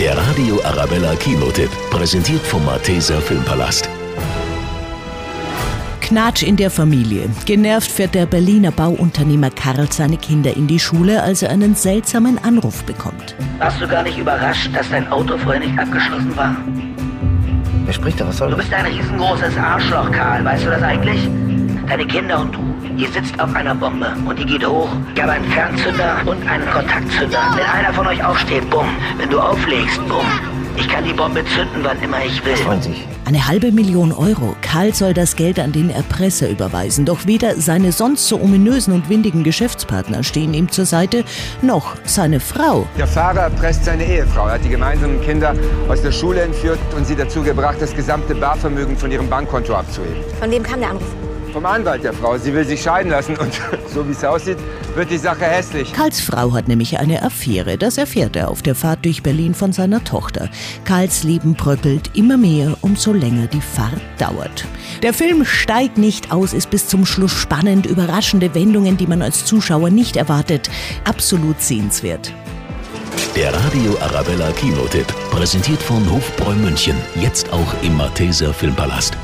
Der Radio Arabella Kinotipp, präsentiert vom Malteser Filmpalast. Knatsch in der Familie. Genervt fährt der Berliner Bauunternehmer Karl seine Kinder in die Schule, als er einen seltsamen Anruf bekommt. Warst du gar nicht überrascht, dass dein Auto vorher nicht abgeschlossen war? Wer spricht da? Was soll Du das? bist ein riesengroßes Arschloch, Karl. Weißt du das eigentlich? Deine Kinder und du, ihr sitzt auf einer Bombe und die geht hoch. Ich habe einen Fernzünder und einen Kontaktzünder. Wenn einer von euch aufsteht, bumm. Wenn du auflegst, bumm. Ich kann die Bombe zünden, wann immer ich will. Freuen sich. Eine halbe Million Euro. Karl soll das Geld an den Erpresser überweisen, doch weder seine sonst so ominösen und windigen Geschäftspartner stehen ihm zur Seite, noch seine Frau. Der Fahrer erpresst seine Ehefrau, Er hat die gemeinsamen Kinder aus der Schule entführt und sie dazu gebracht, das gesamte Barvermögen von ihrem Bankkonto abzuheben. Von wem kam der Anruf? Vom Anwalt der Frau. Sie will sich scheiden lassen und so wie es aussieht, wird die Sache hässlich. Karls Frau hat nämlich eine Affäre. Das erfährt er auf der Fahrt durch Berlin von seiner Tochter. Karls Leben bröckelt immer mehr, umso länger die Fahrt dauert. Der Film steigt nicht aus, ist bis zum Schluss spannend, überraschende Wendungen, die man als Zuschauer nicht erwartet. Absolut sehenswert. Der Radio Arabella Kinotipp, präsentiert von Hofbräu München, jetzt auch im Malteser Filmpalast.